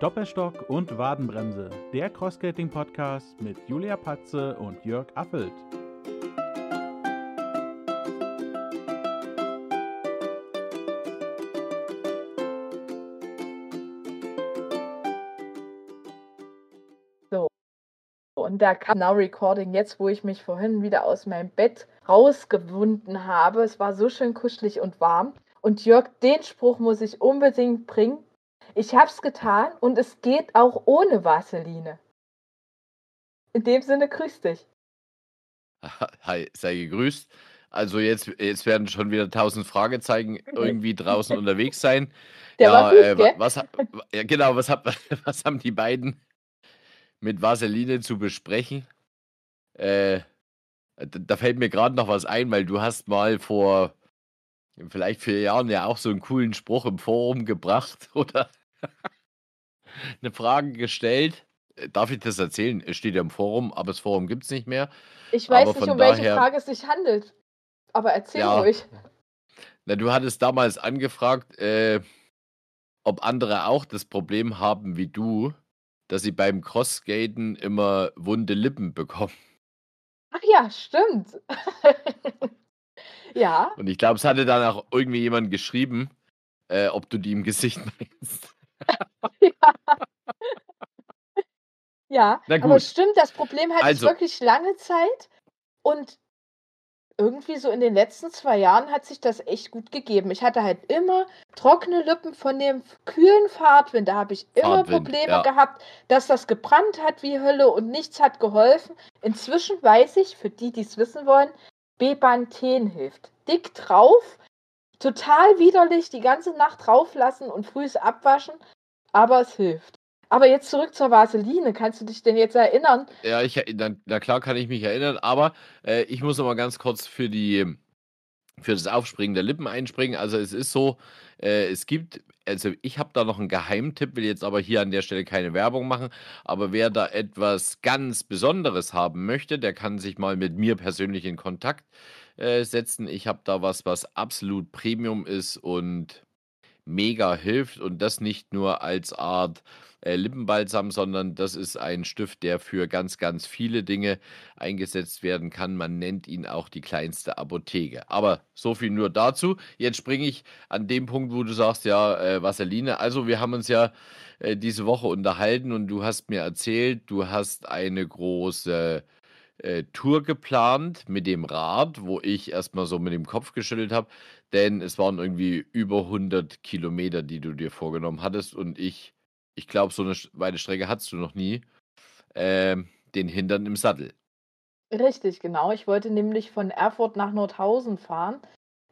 Doppelstock und Wadenbremse, der Crossskating-Podcast mit Julia Patze und Jörg Appelt. So. Und da kam Now Recording jetzt, wo ich mich vorhin wieder aus meinem Bett rausgewunden habe. Es war so schön kuschelig und warm. Und Jörg, den Spruch muss ich unbedingt bringen. Ich hab's getan und es geht auch ohne Vaseline. In dem Sinne, grüß dich. Hi, sei gegrüßt. Also jetzt, jetzt werden schon wieder tausend Fragezeichen irgendwie draußen unterwegs sein. Der ja, war gut, äh, gell? was, ja, genau, was, hab, was haben die beiden mit Vaseline zu besprechen? Äh, da, da fällt mir gerade noch was ein, weil du hast mal vor vielleicht vier Jahren ja auch so einen coolen Spruch im Forum gebracht oder eine Frage gestellt. Äh, Darf ich das erzählen? Es steht ja im Forum, aber das Forum gibt es nicht mehr. Ich weiß aber nicht, um welche daher- Frage es sich handelt. Aber erzähl Ja. ruhig. Na, du hattest damals angefragt, äh, ob andere auch das Problem haben wie du, dass sie beim Crossskaten immer wunde Lippen bekommen. Ach ja, stimmt. ja, Und ich glaube, es hatte dann auch irgendwie jemand geschrieben, äh, ob du die im Gesicht meinst. ja. Na Aber stimmt, das Problem hatte Also. ich wirklich lange Zeit. Und irgendwie so in den letzten zwei Jahren hat sich das echt gut gegeben. Ich hatte halt immer trockene Lippen von dem kühlen Fahrtwind. Da habe ich immer Fahrtwind, Probleme ja. gehabt, dass das gebrannt hat wie Hölle und nichts hat geholfen. Inzwischen weiß ich, für die, die es wissen wollen, Bepanthen hilft. Dick drauf, total widerlich, die ganze Nacht drauf lassen und frühs abwaschen, aber es hilft. Aber jetzt zurück zur Vaseline. Kannst du dich denn jetzt erinnern? Ja, ich, na, na klar kann ich mich erinnern, aber äh, ich muss noch mal ganz kurz für die für das Aufspringen der Lippen einspringen. Also es ist so, äh, es gibt, also ich habe da noch einen Geheimtipp, will jetzt aber hier an der Stelle keine Werbung machen, aber wer da etwas ganz Besonderes haben möchte, der kann sich mal mit mir persönlich in Kontakt äh, setzen. Ich habe da was, was absolut Premium ist und mega hilft und das nicht nur als Art äh, Lippenbalsam, sondern das ist ein Stift, der für ganz, ganz viele Dinge eingesetzt werden kann. Man nennt ihn auch die kleinste Apotheke. Aber so viel nur dazu. Jetzt springe ich an dem Punkt, wo du sagst, ja, äh, Vaseline. Also wir haben uns ja äh, diese Woche unterhalten und du hast mir erzählt, du hast eine große äh, Tour geplant mit dem Rad, wo ich erstmal so mit dem Kopf geschüttelt habe, denn es waren irgendwie über 100 Kilometer, die du dir vorgenommen hattest und ich, ich glaube, so eine weite Strecke hattest du noch nie, ähm, den Hintern im Sattel. Richtig, genau. Ich wollte nämlich von Erfurt nach Nordhausen fahren.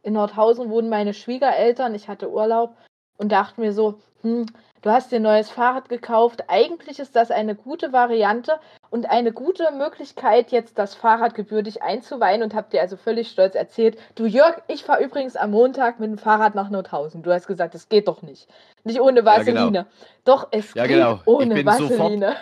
In Nordhausen wohnen meine Schwiegereltern. Ich hatte Urlaub und dachte mir so, hm, du hast dir ein neues Fahrrad gekauft. Eigentlich ist das eine gute Variante und eine gute Möglichkeit, jetzt das Fahrrad gebürtig einzuweihen und habe dir also völlig stolz erzählt, du Jörg, ich fahre übrigens am Montag mit dem Fahrrad nach Nordhausen. Du hast gesagt, das geht doch nicht. Nicht ohne Ja, genau. Vaseline. Doch, es Ja, geht genau. Ohne bin sofort- Vaseline.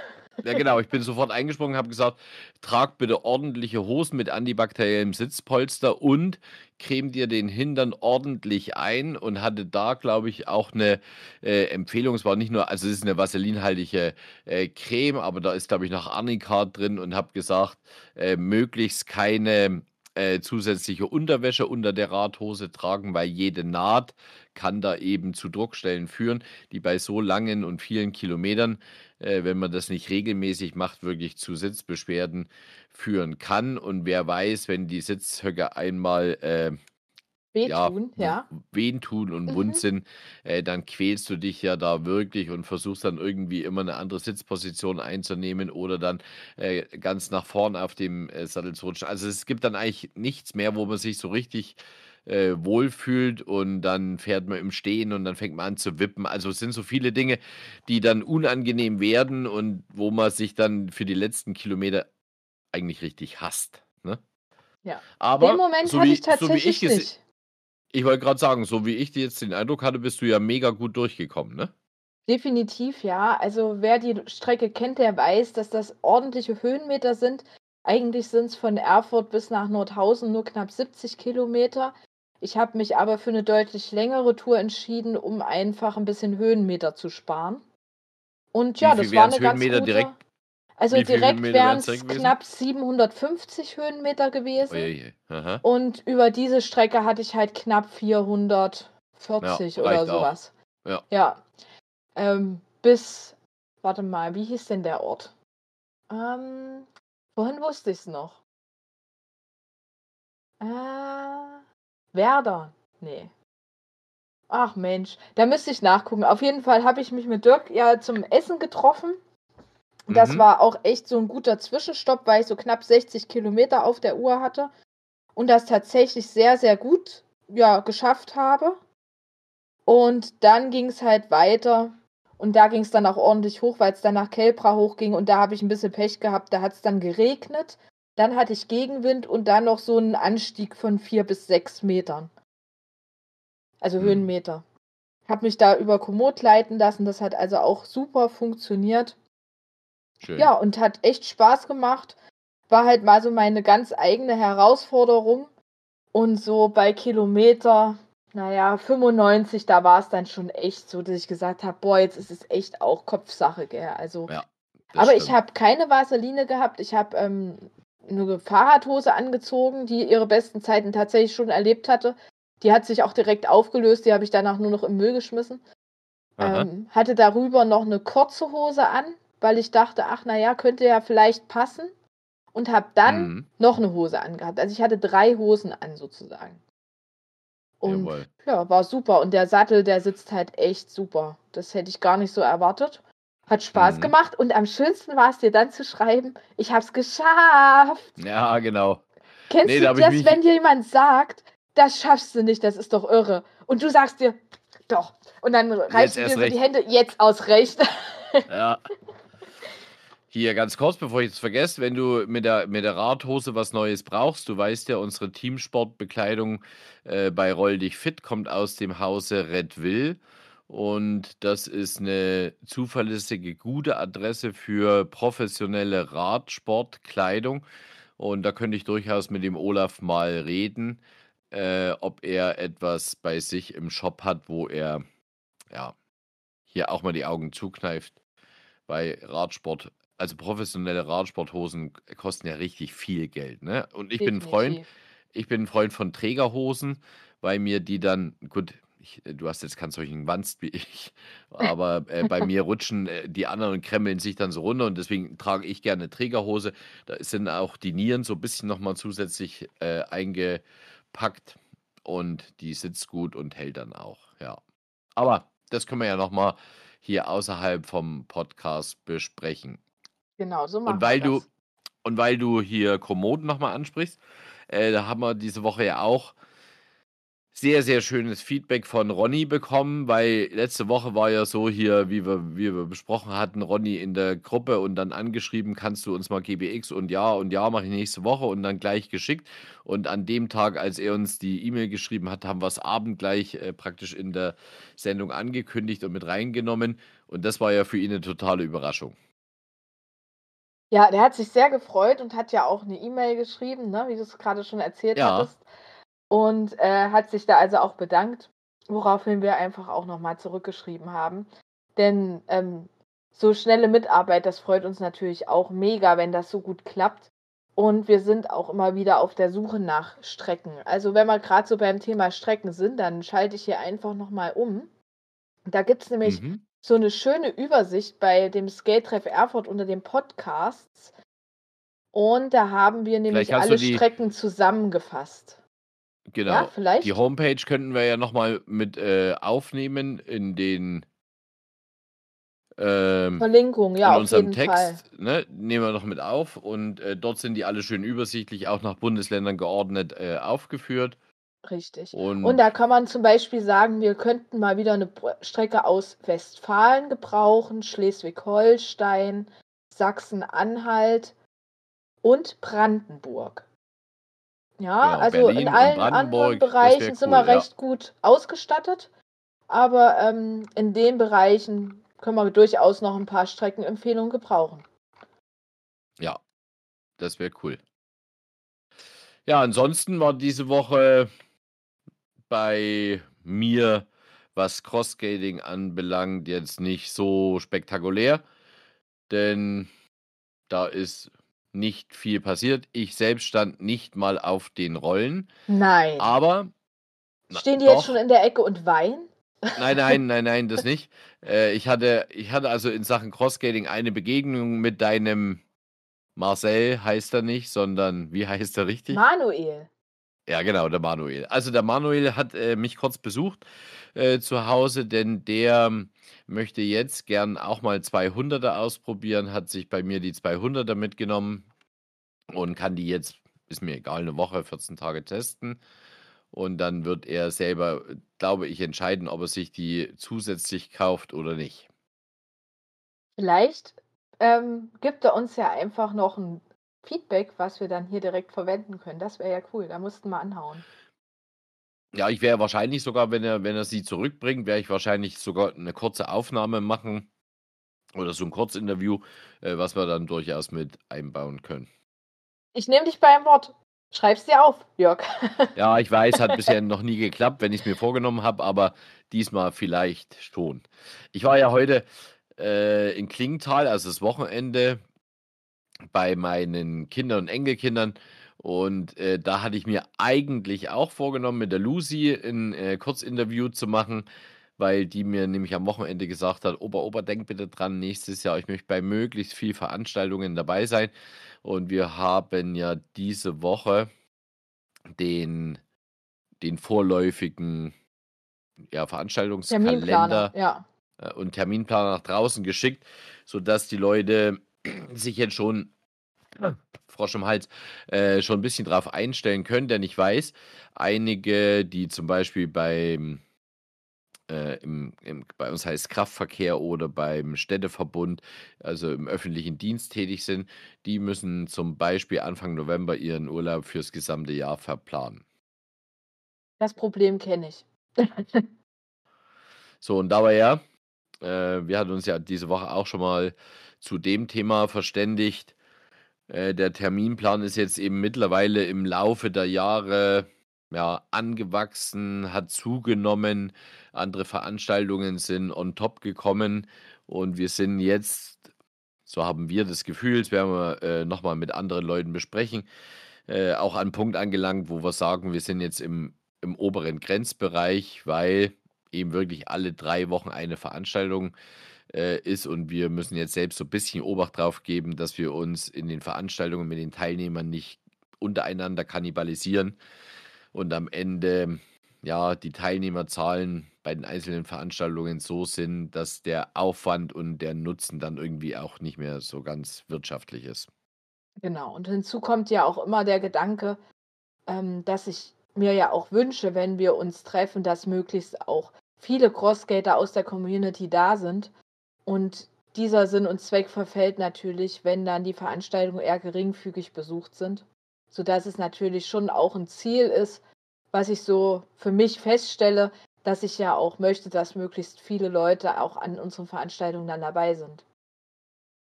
Ja, genau. Ich bin sofort eingesprungen, habe gesagt, trag bitte ordentliche Hosen mit antibakteriellem Sitzpolster und creme dir den Hintern ordentlich ein und hatte da, glaube ich, auch eine äh, Empfehlung. Es war nicht nur, also es ist eine vaselinhaltige äh, Creme, aber da ist, glaube ich, noch Arnica drin und habe gesagt, äh, möglichst keine äh, zusätzliche Unterwäsche unter der Radhose tragen, weil jede Naht kann da eben zu Druckstellen führen, die bei so langen und vielen Kilometern äh, wenn man das nicht regelmäßig macht, wirklich zu Sitzbeschwerden führen kann. Und wer weiß, wenn die Sitzhöcker einmal äh, ja, Wehtun, ja. wehen tun und Mhm. wund sind, äh, dann quälst du dich ja da wirklich und versuchst dann irgendwie immer eine andere Sitzposition einzunehmen oder dann äh, ganz nach vorn auf dem äh, Sattel zu rutschen. Also es gibt dann eigentlich nichts mehr, wo man sich so richtig äh, wohlfühlt und dann fährt man im Stehen und dann fängt man an zu wippen. Also es sind so viele Dinge, die dann unangenehm werden und wo man sich dann für die letzten Kilometer eigentlich richtig hasst. Ne? Ja. Aber Den Moment so hatte wie, ich tatsächlich so ich nicht. ich wollte gerade sagen, so wie ich jetzt den Eindruck hatte, bist du ja mega gut durchgekommen, ne? Definitiv, ja. Also wer die Strecke kennt, der weiß, dass das ordentliche Höhenmeter sind. Eigentlich sind es von Erfurt bis nach Nordhausen nur knapp 70 Kilometer. Ich habe mich aber für eine deutlich längere Tour entschieden, um einfach ein bisschen Höhenmeter zu sparen. Und ja, das war eine ganz Höhenmeter gute. direkt? Also direkt wären es knapp 750 Höhenmeter gewesen. Ojeje. Aha. Und über diese Strecke hatte ich halt knapp 440 Ja, oder reicht auch. sowas. Ja. Ja. Ähm, bis, warte mal, wie hieß denn der Ort? Ähm, vorhin wusste ich es noch. Äh, Werder. Nee. Ach Mensch, da müsste ich nachgucken. Auf jeden Fall habe ich mich mit Dirk ja zum Essen getroffen. Das Mhm. war auch echt so ein guter Zwischenstopp, weil ich so knapp 60 Kilometer auf der Uhr hatte und das tatsächlich sehr, sehr gut ja, geschafft habe. Und dann ging es halt weiter und da ging es dann auch ordentlich hoch, weil es dann nach Kelpra hochging und da habe ich ein bisschen Pech gehabt. Da hat es dann geregnet, dann hatte ich Gegenwind und dann noch so einen Anstieg von vier bis sechs Metern. Also Hm. Höhenmeter. Habe mich da über Komoot leiten lassen, das hat also auch super funktioniert. Schön. Ja, und hat echt Spaß gemacht. War halt mal so meine ganz eigene Herausforderung. Und so bei Kilometer, naja, 95, da war es dann schon echt so, dass ich gesagt habe, boah, jetzt ist es echt auch Kopfsache, gell. Also, Ja, aber ich stimmt. habe keine Vaseline gehabt. Ich habe ähm, eine Fahrradhose angezogen, die ihre besten Zeiten tatsächlich schon erlebt hatte. Die hat sich auch direkt aufgelöst, die habe ich danach nur noch im Müll geschmissen. Ähm, hatte darüber noch eine kurze Hose an, weil ich dachte, ach naja, könnte ja vielleicht passen. Und habe dann Mhm. noch eine Hose angehabt. Also ich hatte drei Hosen an sozusagen. Und Jawohl. ja, war super. Und der Sattel, der sitzt halt echt super. Das hätte ich gar nicht so erwartet. Hat Spaß Mhm. gemacht. Und am schönsten war es dir dann zu schreiben, ich habe es geschafft. Ja, genau. Kennst Nee, du da das, mich- wenn dir jemand sagt, das schaffst du nicht, das ist doch irre. Und du sagst dir, doch. Und dann reißt du dir so recht. die Hände, jetzt aus Recht. Ja. Hier ganz kurz, bevor ich es vergesse, wenn du mit der, mit der Radhose was Neues brauchst, du weißt ja, unsere Teamsportbekleidung äh, bei Roll dich fit kommt aus dem Hause Red Will. Und das ist eine zuverlässige, gute Adresse für professionelle Radsportkleidung. Und da könnte ich durchaus mit dem Olaf mal reden, äh, ob er etwas bei sich im Shop hat, wo er ja hier auch mal die Augen zukneift. Bei Radsport, also professionelle Radsporthosen kosten ja richtig viel Geld, ne? Und ich bin ein Freund, ich bin ein Freund von Trägerhosen, weil mir die dann, gut, ich, du hast jetzt keinen solchen Wanst wie ich, aber äh, bei mir rutschen äh, die anderen und kremmeln sich dann so runter und deswegen trage ich gerne Trägerhose. Da sind auch die Nieren so ein bisschen nochmal zusätzlich äh, eingepackt und die sitzt gut und hält dann auch, ja. Aber das können wir ja nochmal hier außerhalb vom Podcast besprechen. Genau, so machen Und weil wir du, das. und weil du hier Kommoden nochmal ansprichst, äh, da haben wir diese Woche ja auch sehr, sehr schönes Feedback von Ronny bekommen, weil letzte Woche war ja so hier, wie wir, wie wir besprochen hatten, Ronny in der Gruppe und dann angeschrieben, kannst du uns mal GBX und ja und ja mache ich nächste Woche und dann gleich geschickt. Und an dem Tag, als er uns die E-Mail geschrieben hat, haben wir es Abend gleich äh, praktisch in der Sendung angekündigt und mit reingenommen. Und das war ja für ihn eine totale Überraschung. Ja, der hat sich sehr gefreut und hat ja auch eine E-Mail geschrieben, ne, wie du es gerade schon erzählt Ja. hattest. Und äh, hat sich da also auch bedankt, woraufhin wir einfach auch nochmal zurückgeschrieben haben. Denn ähm, so schnelle Mitarbeit, das freut uns natürlich auch mega, wenn das so gut klappt. Und wir sind auch immer wieder auf der Suche nach Strecken. Also wenn wir gerade so beim Thema Strecken sind, dann schalte ich hier einfach nochmal um. Da gibt es nämlich Mhm. so eine schöne Übersicht bei dem Skate-Treff Erfurt unter den Podcasts. Und da haben wir nämlich alle die- Strecken zusammengefasst. Genau. Ja, vielleicht. Die Homepage könnten wir ja nochmal mit äh, aufnehmen in den ähm, Verlinkung, ja, in unserem. Text. Ne, nehmen wir noch mit auf und äh, dort sind die alle schön übersichtlich, auch nach Bundesländern geordnet äh, aufgeführt. Richtig. Und, Und da kann man zum Beispiel sagen, wir könnten mal wieder eine Strecke aus Westfalen gebrauchen, Schleswig-Holstein, Sachsen-Anhalt und Brandenburg. Ja, Genau, also Berlin in allen anderen Bereichen sind wir cool, ja. recht gut ausgestattet. Aber ähm, in den Bereichen können wir durchaus noch ein paar Streckenempfehlungen gebrauchen. ja, das wäre cool. Ja, ansonsten war diese Woche bei mir was Crossskating anbelangt, jetzt nicht so spektakulär, denn da ist nicht viel passiert. Ich selbst stand nicht mal auf den Rollen. Nein. Aber. Stehen die doch. jetzt schon in der Ecke und weinen? Nein, nein, nein, nein, das nicht. Äh, ich, hatte, ich hatte also in Sachen Crossskating eine Begegnung mit deinem Marcel, heißt er nicht, sondern wie heißt er richtig? Manuel. Ja, genau, der Manuel. Also der Manuel hat äh, mich kurz besucht äh, zu Hause, denn der möchte jetzt gern auch mal 200er ausprobieren, hat sich bei mir die 200er mitgenommen und kann die jetzt, ist mir egal, eine Woche, 14 Tage testen. Und dann wird er selber, glaube ich, entscheiden, ob er sich die zusätzlich kauft oder nicht. Vielleicht ähm, gibt er uns ja einfach noch ein Feedback, was wir dann hier direkt verwenden können. Das wäre ja cool. Da mussten wir anhauen. Ja, ich wäre wahrscheinlich sogar, wenn er, wenn er sie zurückbringt, wäre ich wahrscheinlich sogar eine kurze Aufnahme machen oder so ein Kurzinterview, äh, was wir dann durchaus mit einbauen können. Ich nehme dich beim Wort. Schreib's dir auf, Jörg. ja, ich weiß, hat bisher noch nie geklappt, wenn ich es mir vorgenommen habe, aber diesmal vielleicht schon. Ich war ja heute äh, in Klingenthal, also das Wochenende, bei meinen Kindern und Enkelkindern. Und äh, da hatte ich mir eigentlich auch vorgenommen, mit der Lucy ein äh, Kurzinterview zu machen, weil die mir nämlich am Wochenende gesagt hat, Opa, Opa, denk bitte dran, nächstes Jahr, ich möchte bei möglichst vielen Veranstaltungen dabei sein. Und wir haben ja diese Woche den, den vorläufigen ja, Veranstaltungskalender ja. Äh, und Terminplaner nach draußen geschickt, sodass die Leute sich jetzt schon Frosch im Hals, äh, schon ein bisschen drauf einstellen können, denn ich weiß, einige, die zum Beispiel beim äh, im, im, bei uns heißt Kraftverkehr oder beim Städteverbund, also im öffentlichen Dienst tätig sind, die müssen zum Beispiel Anfang November ihren Urlaub fürs gesamte Jahr verplanen. Das Problem kenne ich. so, und dabei ja, äh, wir hatten uns ja diese Woche auch schon mal zu dem Thema verständigt. Äh, der Terminplan ist jetzt eben mittlerweile im Laufe der Jahre ja, angewachsen, hat zugenommen, andere Veranstaltungen sind on top gekommen und wir sind jetzt, so haben wir das Gefühl, das werden wir äh, nochmal mit anderen Leuten besprechen, äh, auch an einen Punkt angelangt, wo wir sagen, wir sind jetzt im, im oberen Grenzbereich, weil eben wirklich alle drei Wochen eine Veranstaltung äh, ist und wir müssen jetzt selbst so ein bisschen Obacht drauf geben, dass wir uns in den Veranstaltungen mit den Teilnehmern nicht untereinander kannibalisieren und am Ende ja die Teilnehmerzahlen bei den einzelnen Veranstaltungen so sind, dass der Aufwand und der Nutzen dann irgendwie auch nicht mehr so ganz wirtschaftlich ist. Genau, und hinzu kommt ja auch immer der Gedanke, ähm, dass ich mir ja auch wünsche, wenn wir uns treffen, dass möglichst auch viele Crossskater aus der Community da sind. Und dieser Sinn und Zweck verfällt natürlich, wenn dann die Veranstaltungen eher geringfügig besucht sind, sodass es natürlich schon auch ein Ziel ist, was ich so für mich feststelle, dass ich ja auch möchte, dass möglichst viele Leute auch an unseren Veranstaltungen dann dabei sind.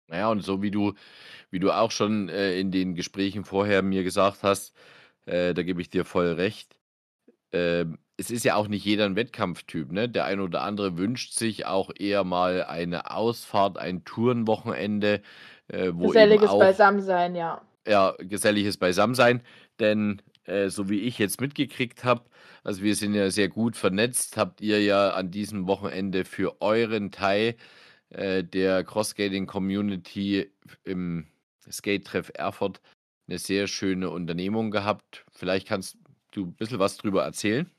Naja, und so wie du, wie du auch schon äh, in den Gesprächen vorher mir gesagt hast, äh, da gebe ich dir voll recht. Äh, es ist ja auch nicht jeder ein Wettkampftyp, ne? Der eine oder andere wünscht sich auch eher mal eine Ausfahrt, ein Tourenwochenende, äh, wo Geselliges auch, Beisammensein, ja. Ja, geselliges Beisammensein. Denn äh, so wie ich jetzt mitgekriegt habe, also wir sind ja sehr gut vernetzt, habt ihr ja an diesem Wochenende für euren Teil äh, der Cross-Skating-Community im Skate-Treff Erfurt eine sehr schöne Unternehmung gehabt. Vielleicht kannst du ein bisschen was drüber erzählen?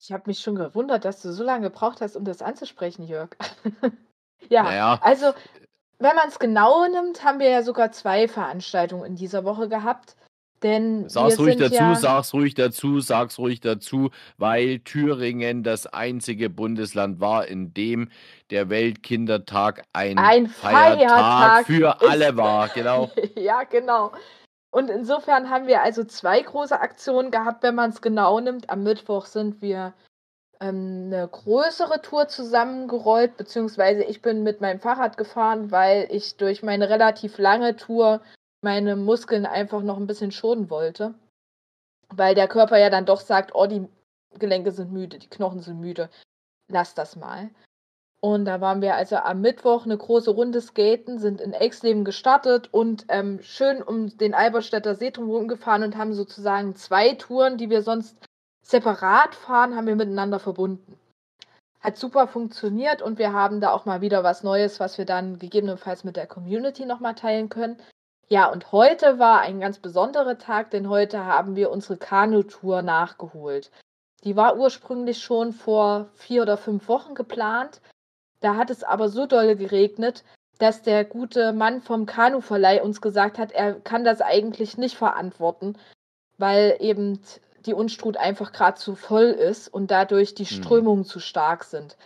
Ich habe mich schon gewundert, dass du so lange gebraucht hast, um das anzusprechen, Jörg. ja, Naja, also wenn man es genau nimmt, haben wir ja sogar zwei Veranstaltungen in dieser Woche gehabt. Denn sag's ruhig dazu, ja sag's ruhig dazu, sag's ruhig dazu, weil Thüringen das einzige Bundesland war, in dem der Weltkindertag ein ein Feiertag Feiertag für alle war. Genau. ja, genau. Und insofern haben wir also zwei große Aktionen gehabt, wenn man es genau nimmt. Am Mittwoch sind wir ähm, eine größere Tour zusammengerollt, beziehungsweise ich bin mit meinem Fahrrad gefahren, weil ich durch meine relativ lange Tour meine Muskeln einfach noch ein bisschen schonen wollte. Weil der Körper ja dann doch sagt, oh, die Gelenke sind müde, die Knochen sind müde. lass das mal. Und da waren wir also am Mittwoch eine große Runde skaten, sind in Exleben gestartet und ähm, schön um den Alberstädter See drumherum gefahren und haben sozusagen zwei Touren, die wir sonst separat fahren, haben wir miteinander verbunden. Hat super funktioniert und wir haben da auch mal wieder was Neues, was wir dann gegebenenfalls mit der Community nochmal teilen können. Ja, und heute war ein ganz besonderer Tag, denn heute haben wir unsere Kanutour nachgeholt. Die war ursprünglich schon vor vier oder fünf Wochen geplant. Da hat es aber so doll geregnet, dass der gute Mann vom Kanuverleih uns gesagt hat, er kann das eigentlich nicht verantworten, weil eben die Unstrut einfach gerade zu voll ist und dadurch die Mhm. Strömungen zu stark sind.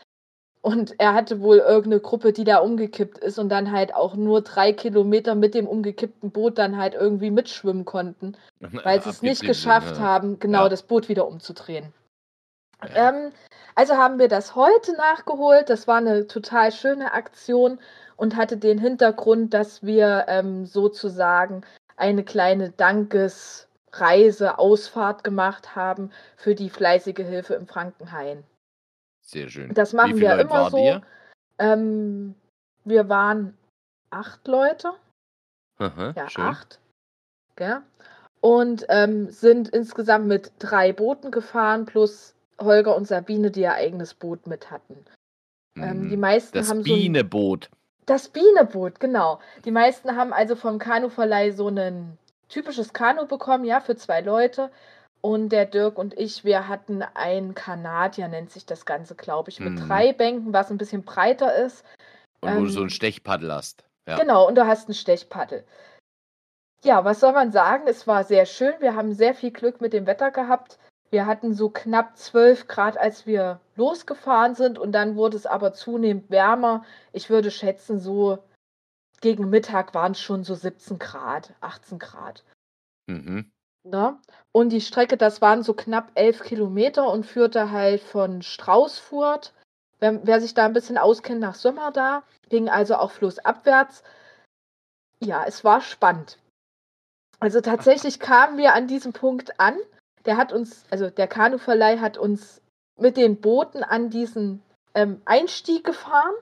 Und er hatte wohl irgendeine Gruppe, die da umgekippt ist und dann halt auch nur drei Kilometer mit dem umgekippten Boot dann halt irgendwie mitschwimmen konnten, weil sie es nicht geschafft ja. haben, genau Ja. das Boot wieder umzudrehen. Ähm, also haben wir das heute nachgeholt. Das war eine total schöne Aktion und hatte den Hintergrund, dass wir ähm, sozusagen eine kleine Dankesreise, Ausfahrt gemacht haben für die fleißige Hilfe im Frankenhain. Sehr schön. Das machen wir Leute immer so. Ähm, wir waren acht Leute. Aha, Ja, schön. acht. Gell? Und ähm, sind insgesamt mit drei Booten gefahren, plus Holger und Sabine, die ihr eigenes Boot mit hatten. Ähm, die Mhm. meisten Das haben so Bieneboot. das Bieneboot, genau. Die meisten haben also vom Kanuverleih so ein typisches Kanu bekommen, ja, für zwei Leute. Und der Dirk und ich, wir hatten ein Kanadier, nennt sich das Ganze, glaube ich, mit Mhm. drei Bänken, was ein bisschen breiter ist. Und wo du so ähm, ein Stechpaddel hast. Ja. Genau, und du hast ein Stechpaddel. Ja, was soll man sagen? Es war sehr schön. Wir haben sehr viel Glück mit dem Wetter gehabt. Wir hatten so knapp 12 Grad, als wir losgefahren sind. Und dann wurde es aber zunehmend wärmer. Ich würde schätzen, so gegen Mittag waren es schon so 17 Grad, 18 Grad. Mhm. Ne? Und die Strecke, das waren so knapp 11 Kilometer und führte halt von Straußfurt, wer, wer sich da ein bisschen auskennt, nach Sömmerda, ging also auch flussabwärts. Ja, es war spannend. Also tatsächlich kamen wir an diesem Punkt an. Der hat uns, also der Kanuverleih hat uns mit den Booten an diesen ähm, Einstieg gefahren.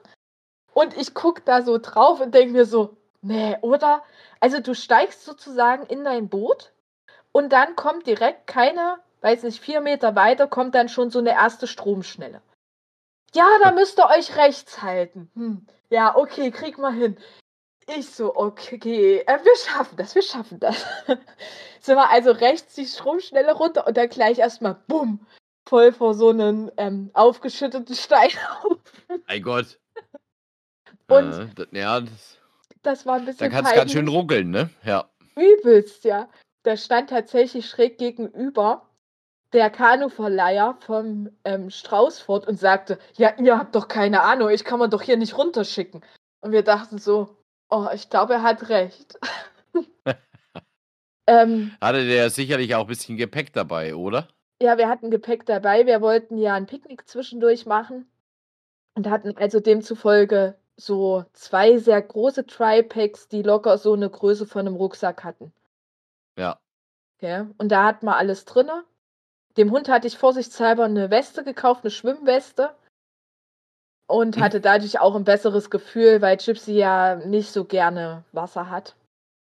Und ich gucke da so drauf und denke mir so, nee, oder? Also du steigst sozusagen in dein Boot und dann kommt direkt keine, weiß nicht, vier Meter weiter, kommt dann schon so eine erste Stromschnelle. Ja, da müsst ihr euch rechts halten. Hm. Ja, okay, krieg mal hin. Ich so, okay, äh, wir schaffen das, wir schaffen das. Sind wir also rechts die Stromschnelle runter und dann gleich erstmal bumm, voll vor so einem ähm, aufgeschütteten Steinhaufen. Mein Gott. Und- Äh, ja, das, Das war ein da bisschen kann es ganz schön ruckeln, ne? Ja. Übelst, ja. Da stand tatsächlich schräg gegenüber der Kanuverleiher vom ähm, Straußfurt und sagte, ja, ihr habt doch keine Ahnung, ich kann man doch hier nicht runterschicken. Und wir dachten so, oh, ich glaube, er hat recht. ähm, Hatte der sicherlich auch ein bisschen Gepäck dabei, oder? ja, wir hatten Gepäck dabei, wir wollten ja ein Picknick zwischendurch machen und hatten also demzufolge so zwei sehr große Tri-Packs, die locker so eine Größe von einem Rucksack hatten. Ja. Okay. Und da hat man alles drinne. Dem Hund hatte ich vorsichtshalber eine Weste gekauft, eine Schwimmweste. Und hatte dadurch auch ein besseres Gefühl, weil Gypsy ja nicht so gerne Wasser hat.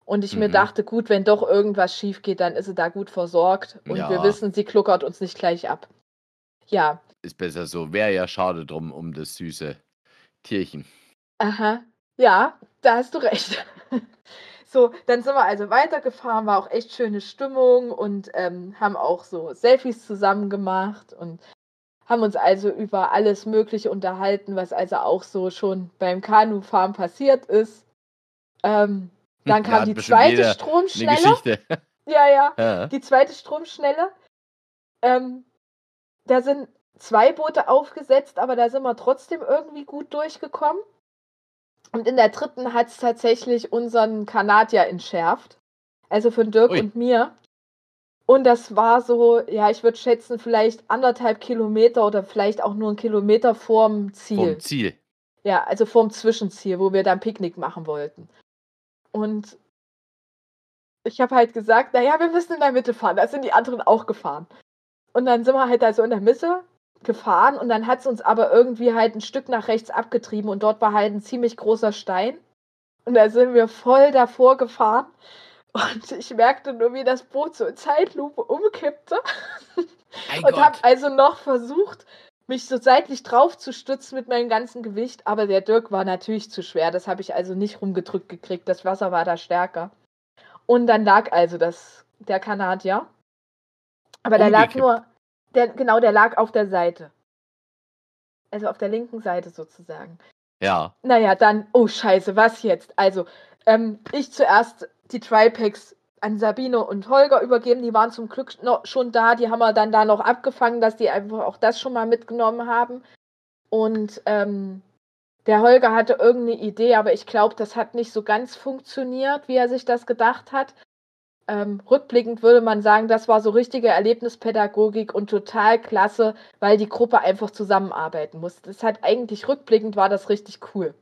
Und ich mir Mhm. dachte, gut, wenn doch irgendwas schief geht, dann ist sie da gut versorgt. Und wir Ja. wissen, sie kluckert uns nicht gleich ab. Ja, Ist besser so. Wäre ja schade drum um das süße Tierchen. aha. Ja, da hast du recht. So, dann sind wir also weitergefahren, war auch echt schöne Stimmung und ähm, haben auch so Selfies zusammen gemacht und haben uns also über alles Mögliche unterhalten, was also auch so schon beim Kanufahren passiert ist. Ähm, dann Da kam hat die zweite Stromschnelle. Ja, ja. ja. Die zweite Stromschnelle. Ähm, da sind zwei Boote aufgesetzt, aber da sind wir trotzdem irgendwie gut durchgekommen. Und in der dritten hat es tatsächlich unseren Kanadier entschärft. Also von Dirk Ui. und mir. Und das war so, ja, ich würde schätzen, vielleicht anderthalb Kilometer oder vielleicht auch nur einen Kilometer vorm Ziel. Vom Ziel. Ja, also vorm Zwischenziel, wo wir dann Picknick machen wollten. Und ich habe halt gesagt, naja, wir müssen in der Mitte fahren. Da sind die anderen auch gefahren. Und dann sind wir halt da so in der Mitte gefahren und dann hat es uns aber irgendwie halt ein Stück nach rechts abgetrieben und dort war halt ein ziemlich großer Stein. Und da sind wir voll davor gefahren. Und ich merkte nur, wie das Boot so in Zeitlupe umkippte. Mein und habe also noch versucht, mich so seitlich drauf zu stützen mit meinem ganzen Gewicht. Aber der Dirk war natürlich zu schwer. Das habe ich also nicht rumgedrückt gekriegt. Das Wasser war da stärker. Und dann lag also das, der Kanadier. Aber der lag nur, der, genau, der lag auf der Seite. Also auf der linken Seite sozusagen. Ja. Naja, dann, oh Scheiße, was jetzt? Also, ähm, ich zuerst die Tripacks an Sabine und Holger übergeben. Die waren zum Glück noch schon da. Die haben wir dann da noch abgefangen, dass die einfach auch das schon mal mitgenommen haben. Und ähm, der Holger hatte irgendeine Idee, aber ich glaube, das hat nicht so ganz funktioniert, wie er sich das gedacht hat. Ähm, rückblickend würde man sagen, das war so richtige Erlebnispädagogik und total klasse, weil die Gruppe einfach zusammenarbeiten muss. Das hat eigentlich rückblickend war das richtig cool.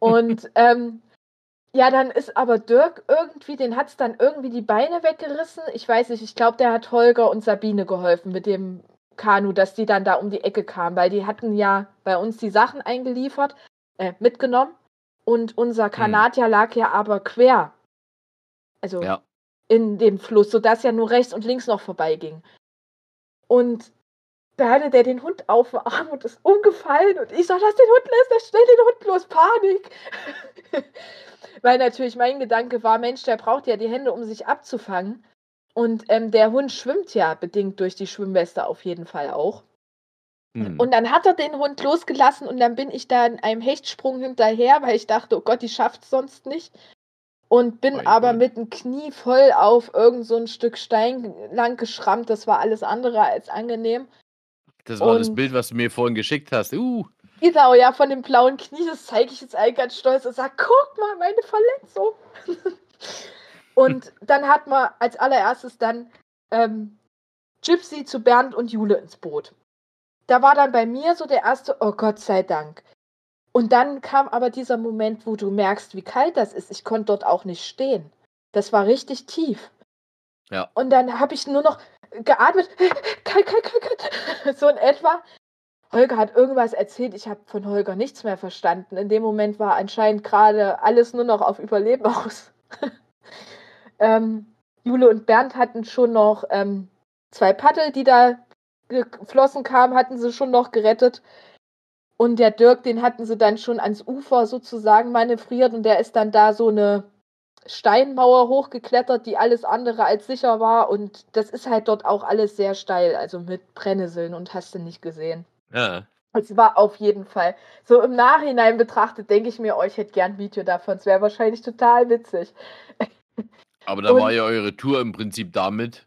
Und ähm, ja, dann ist aber Dirk irgendwie, den hat es dann irgendwie die Beine weggerissen. Ich weiß nicht, ich glaube, der hat Holger und Sabine geholfen mit dem Kanu, dass die dann da um die Ecke kamen, weil die hatten ja bei uns die Sachen eingeliefert, äh, mitgenommen. Und unser Kanadier lag ja aber quer. Also Ja. in dem Fluss, sodass ja nur rechts und links noch vorbeiging. Und da hatte der den Hund auf dem Arm und ist umgefallen und ich sag, lass den Hund los, lass schnell den Hund los, Panik. Weil natürlich mein Gedanke war, Mensch, der braucht ja die Hände, um sich abzufangen. Und ähm, der Hund schwimmt ja bedingt durch die Schwimmweste auf jeden Fall auch. Hm. Und dann hat er den Hund losgelassen und dann bin ich da in einem Hechtsprung hinterher, weil ich dachte, oh Gott, die schafft sonst nicht. Und bin Mein aber Gott. mit dem Knie voll auf irgend so ein Stück Stein lang geschrammt. Das war alles andere als angenehm. Das war das und- Bild, was du mir vorhin geschickt hast. Uh. Genau, ja, von dem blauen Knie, das zeige ich jetzt allen ganz stolz und sage, guck mal, meine Verletzung. und dann hat man als allererstes dann ähm, Gypsy zu Bernd und Jule ins Boot. Da war dann bei mir so der erste, oh Gott sei Dank. Und dann kam aber dieser Moment, wo du merkst, wie kalt das ist. Ich konnte dort auch nicht stehen. Das war richtig tief. Ja. Und dann habe ich nur noch geatmet, so in etwa. Holger hat irgendwas erzählt, ich habe von Holger nichts mehr verstanden. In dem Moment war anscheinend gerade alles nur noch auf Überleben aus. ähm, Jule und Bernd hatten schon noch ähm, zwei Paddel, die da geflossen kamen, hatten sie schon noch gerettet. Und der Dirk, den hatten sie dann schon ans Ufer sozusagen manövriert und der ist dann da so eine Steinmauer hochgeklettert, die alles andere als sicher war. Und das ist halt dort auch alles sehr steil, also mit Brennnesseln und hast du nicht gesehen. Ja. Es war auf jeden Fall. So im Nachhinein betrachtet, denke ich mir, oh, ich hätte gern ein Video davon. Es wäre wahrscheinlich total witzig. Aber da war ja eure Tour im Prinzip damit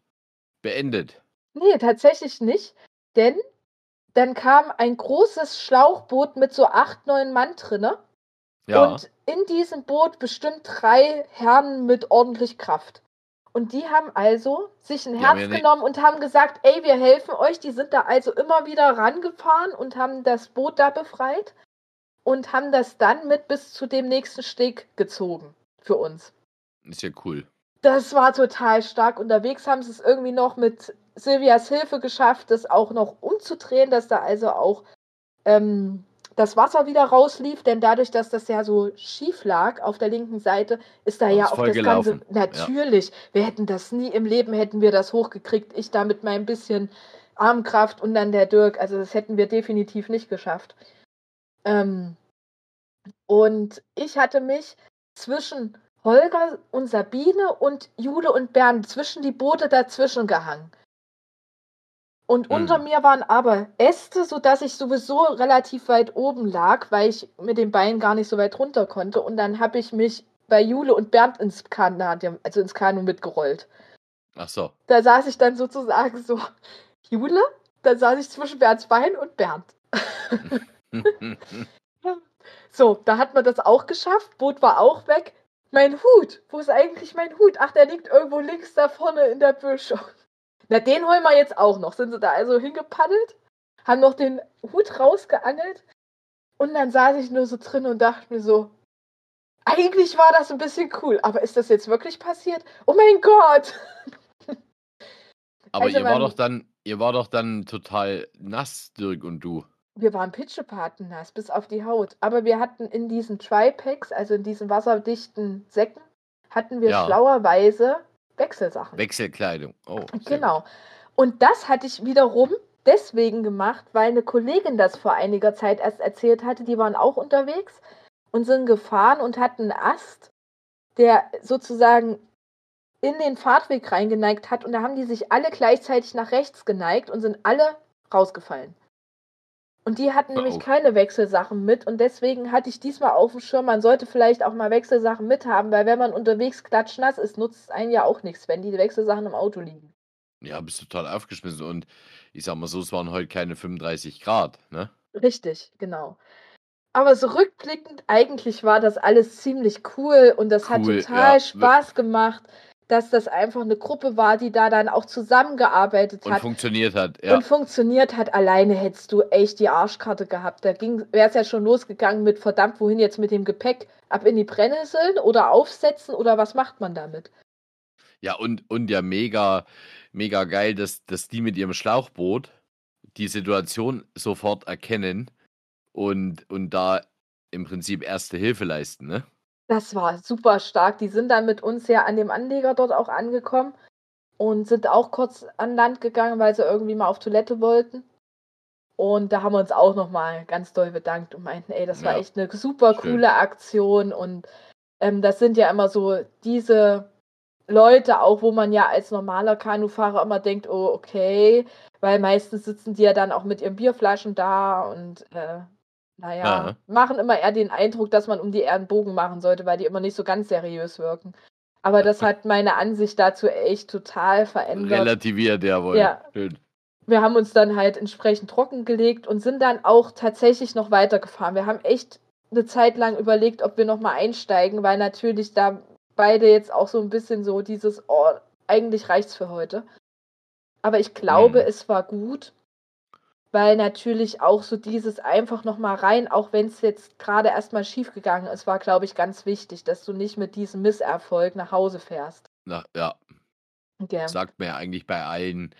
beendet. Nee, tatsächlich nicht. Denn dann kam ein großes Schlauchboot mit so acht, neun Mann drinne. Ja. Und in diesem Boot bestimmt drei Herren mit ordentlich Kraft. Und die haben also sich ein Herz ja genommen und haben gesagt, ey, wir helfen euch. Die sind da also immer wieder rangefahren und haben das Boot da befreit und haben das dann mit bis zu dem nächsten Steg gezogen für uns. Ist ja cool. Das war total stark. Unterwegs haben sie es irgendwie noch mit Silvias Hilfe geschafft, das auch noch umzudrehen, dass da also auch ähm, das Wasser wieder rauslief, denn dadurch, dass das ja so schief lag auf der linken Seite, ist da ja auch das gelaufen. Ganze. Natürlich, wir hätten das nie im Leben, hätten wir das hochgekriegt. Ich da mit meinem bisschen Armkraft und dann der Dirk. Also das hätten wir definitiv nicht geschafft. Ähm, und ich hatte mich zwischen Holger und Sabine und Jule und Bernd zwischen die Boote dazwischen gehangen. Und Hm. unter mir waren aber Äste, sodass ich sowieso relativ weit oben lag, weil ich mit den Beinen gar nicht so weit runter konnte. Und dann habe ich mich bei Jule und Bernd ins Kanu, also ins Kanu mitgerollt. Ach so. Da saß ich dann sozusagen so, Jule, dann saß ich zwischen Bernds Bein und Bernd. So, da hat man das auch geschafft. Boot war auch weg. Mein Hut. Wo ist eigentlich mein Hut? Ach, der liegt irgendwo links da vorne in der Büsche. Na, den holen wir jetzt auch noch. Sind sie da also hingepaddelt, haben noch den Hut rausgeangelt und dann saß ich nur so drin und dachte mir so, eigentlich war das ein bisschen cool, aber ist das jetzt wirklich passiert? Oh mein Gott! Aber Also ihr war doch dann, Ihr war doch dann total nass, Dirk und du. Wir waren pitschepatennass bis auf die Haut. Aber wir hatten in diesen Tri-Packs, also in diesen wasserdichten Säcken, hatten wir Ja. schlauerweise Wechselsachen. Wechselkleidung. Oh, gut. Genau. Und das hatte ich wiederum deswegen gemacht, weil eine Kollegin das vor einiger Zeit erst erzählt hatte. Die waren auch unterwegs und sind gefahren und hatten einen Ast, der sozusagen in den Fahrtweg reingeneigt hat. Und da haben die sich alle gleichzeitig nach rechts geneigt und sind alle rausgefallen. Und die hatten nämlich keine Wechselsachen mit. Und deswegen hatte ich diesmal auf dem Schirm, man sollte vielleicht auch mal Wechselsachen mithaben, weil wenn man unterwegs klatschnass ist, nutzt es einen ja auch nichts, wenn die Wechselsachen im Auto liegen. Ja, bist total aufgeschmissen. Und ich sag mal so, es waren heute keine 35 Grad, ne? Richtig, genau. Aber so rückblickend, eigentlich war das alles ziemlich cool und das hat Cool, total ja. Spaß gemacht, dass das einfach eine Gruppe war, die da dann auch zusammengearbeitet Und hat funktioniert hat. Ja. und funktioniert hat. Alleine hättest du echt die Arschkarte gehabt. Da wäre es ja schon losgegangen mit verdammt, wohin jetzt mit dem Gepäck? Ab in die Brennnesseln oder aufsetzen oder was macht man damit? Ja, und, und ja, mega, mega geil, dass, dass die mit ihrem Schlauchboot die Situation sofort erkennen und, und da im Prinzip erste Hilfe leisten, ne? Das war super stark. Die sind dann mit uns ja an dem Anleger dort auch angekommen und sind auch kurz an Land gegangen, weil sie irgendwie mal auf Toilette wollten. Und da haben wir uns auch nochmal ganz doll bedankt und meinten, ey, das war Ja, echt eine super schön. coole Aktion. Und ähm, das sind ja immer so diese Leute auch, wo man ja als normaler Kanufahrer immer denkt, oh, okay, weil meistens sitzen die ja dann auch mit ihren Bierflaschen da und äh, naja, Ja. machen immer eher den Eindruck, dass man um die eher einen Bogen machen sollte, weil die immer nicht so ganz seriös wirken. Aber das hat meine Ansicht dazu echt total verändert. Relativiert, jawohl. Ja. Schön. Wir haben uns dann halt entsprechend trockengelegt und sind dann auch tatsächlich noch weitergefahren. Wir haben echt eine Zeit lang überlegt, ob wir noch mal einsteigen, weil natürlich da beide jetzt auch so ein bisschen so dieses, oh, eigentlich reicht's für heute. Aber ich glaube, Mhm. es war gut, weil natürlich auch so dieses einfach noch mal rein, auch wenn es jetzt gerade erstmal schief gegangen ist, war, glaube ich, ganz wichtig, dass du nicht mit diesem Misserfolg nach Hause fährst. Na, ja, Gell? sagt man ja eigentlich bei allen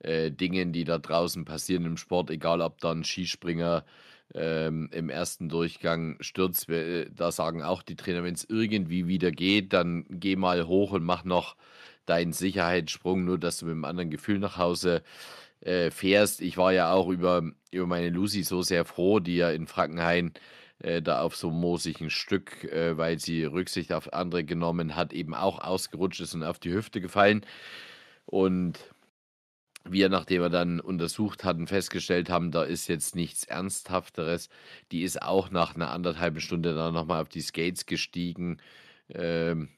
äh, Dingen, die da draußen passieren im Sport, egal ob da ein Skispringer ähm, im ersten Durchgang stürzt, äh, da sagen auch die Trainer, wenn es irgendwie wieder geht, dann geh mal hoch und mach noch deinen Sicherheitssprung, nur dass du mit einem anderen Gefühl nach Hause äh, fährst. Ich war ja auch über, über meine Lucy so sehr froh, die ja in Frankenhain äh, da auf so moosigen Stück, äh, weil sie Rücksicht auf andere genommen hat, eben auch ausgerutscht ist und auf die Hüfte gefallen. Und wir, nachdem wir dann untersucht hatten, festgestellt haben, da ist jetzt nichts Ernsthafteres. Die ist auch nach einer anderthalben Stunde dann nochmal auf die Skates gestiegen, ähm,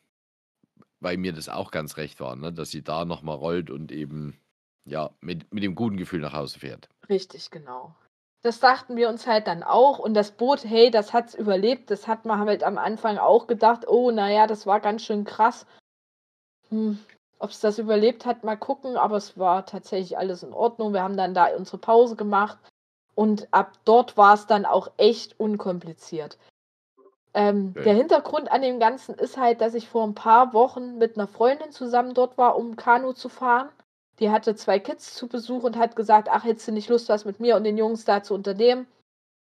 weil mir das auch ganz recht war, ne? dass sie da nochmal rollt und eben ja mit, mit dem guten Gefühl nach Hause fährt. Richtig, genau. Das dachten wir uns halt dann auch. Und das Boot, hey, das hat's überlebt. Das hat man halt am Anfang auch gedacht, oh, naja, das war ganz schön krass. Hm, Ob es das überlebt hat, mal gucken. Aber es war tatsächlich alles in Ordnung. Wir haben dann da unsere Pause gemacht. Und ab dort war es dann auch echt unkompliziert. Ähm, Schön. der Hintergrund an dem Ganzen ist halt, dass ich vor ein paar Wochen mit einer Freundin zusammen dort war, um Kanu zu fahren. Die hatte zwei Kids zu Besuch und hat gesagt, ach, hättest du nicht Lust, was mit mir und den Jungs da zu unternehmen?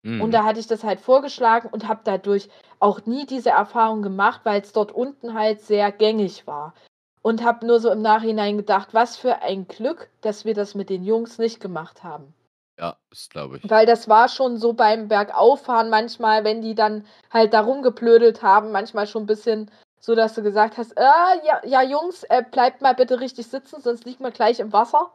Mhm. Und da hatte ich das halt vorgeschlagen und habe dadurch auch nie diese Erfahrung gemacht, weil es dort unten halt sehr gängig war. Und habe nur so im Nachhinein gedacht, was für ein Glück, dass wir das mit den Jungs nicht gemacht haben. ja, das glaube ich. Weil das war schon so beim Bergauffahren manchmal, wenn die dann halt da rumgeblödelt haben, manchmal schon ein bisschen so, dass du gesagt hast, äh, ja, ja Jungs, äh, bleibt mal bitte richtig sitzen, sonst liegt man gleich im Wasser.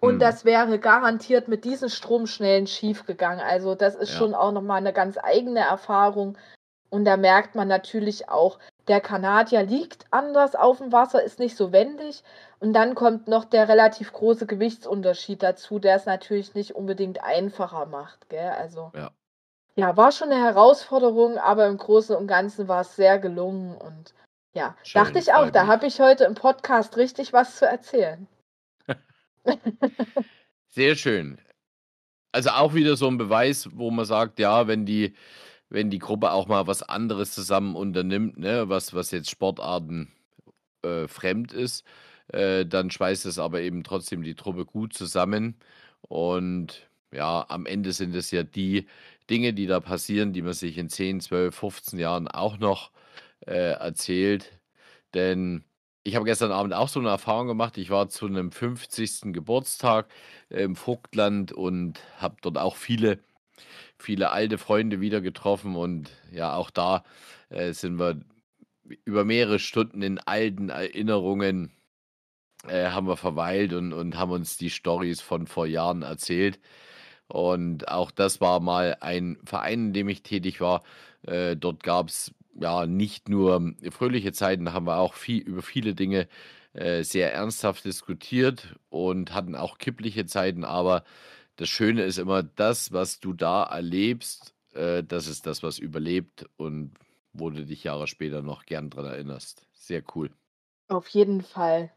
Und Hm. das wäre garantiert mit diesen Stromschnellen schief gegangen. Also das ist Ja. schon auch nochmal eine ganz eigene Erfahrung. Und da merkt man natürlich auch, der Kanadier liegt anders auf dem Wasser, ist nicht so wendig. Und dann kommt noch der relativ große Gewichtsunterschied dazu, der es natürlich nicht unbedingt einfacher macht. Gell? Also Ja. Ja, war schon eine Herausforderung, aber im Großen und Ganzen war es sehr gelungen. Und ja, Schön, dachte ich auch, da habe ich heute im Podcast richtig was zu erzählen. Sehr schön. Also auch wieder so ein Beweis, wo man sagt, ja, wenn die, wenn die Gruppe auch mal was anderes zusammen unternimmt, ne, was, was jetzt Sportarten äh, fremd ist, Äh, dann schweißt es aber eben trotzdem die Truppe gut zusammen. Und ja, am Ende sind es ja die Dinge, die da passieren, die man sich in 10, 12, 15 Jahren auch noch äh, erzählt. Denn ich habe gestern Abend auch so eine Erfahrung gemacht. Ich war zu einem 50. Geburtstag im Vogtland und habe dort auch viele, viele alte Freunde wieder getroffen. Und ja, auch da äh, sind wir über mehrere Stunden in alten Erinnerungen äh, haben wir verweilt und, und haben uns die Stories von vor Jahren erzählt. Und auch das war mal ein Verein, in dem ich tätig war. Äh, dort gab es ja nicht nur fröhliche Zeiten, da haben wir auch viel über viele Dinge äh, sehr ernsthaft diskutiert und hatten auch kippliche Zeiten, aber das Schöne ist immer, das, was du da erlebst, äh, das ist das, was überlebt und wo du dich Jahre später noch gern dran erinnerst. Sehr cool. Auf jeden Fall.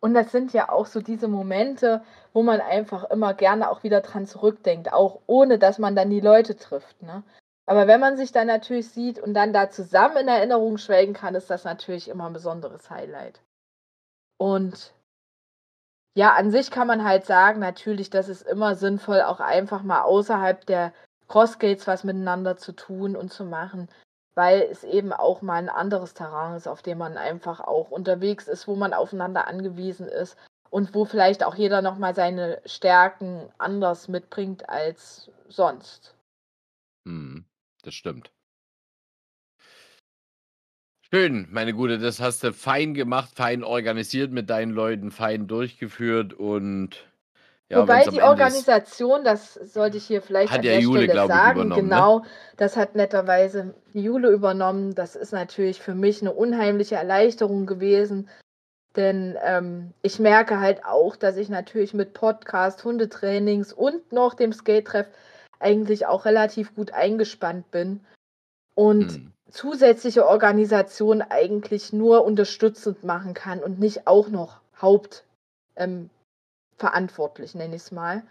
Und das sind ja auch so diese Momente, wo man einfach immer gerne auch wieder dran zurückdenkt, auch ohne dass man dann die Leute trifft. Ne? Aber wenn man sich dann natürlich sieht und dann da zusammen in Erinnerung schwelgen kann, ist das natürlich immer ein besonderes Highlight. Und ja, an sich kann man halt sagen, natürlich, das ist immer sinnvoll, auch einfach mal außerhalb der Crossgates was miteinander zu tun und zu machen, weil es eben auch mal ein anderes Terrain ist, auf dem man einfach auch unterwegs ist, wo man aufeinander angewiesen ist und wo vielleicht auch jeder nochmal seine Stärken anders mitbringt als sonst. Hm das stimmt. Schön, meine Gute, das hast du fein gemacht, fein organisiert mit deinen Leuten, fein durchgeführt und ja, Wobei die Organisation, das sollte ich hier vielleicht hat an der Jule, Stelle sagen, ne? genau, ne? das hat netterweise die Jule übernommen. Das ist natürlich für mich eine unheimliche Erleichterung gewesen, denn ähm, ich merke halt auch, dass ich natürlich mit Podcast, Hundetrainings und noch dem Skate-Treff eigentlich auch relativ gut eingespannt bin und hm. zusätzliche Organisation eigentlich nur unterstützend machen kann und nicht auch noch hauptverantwortlich, ähm, nenne ich es mal.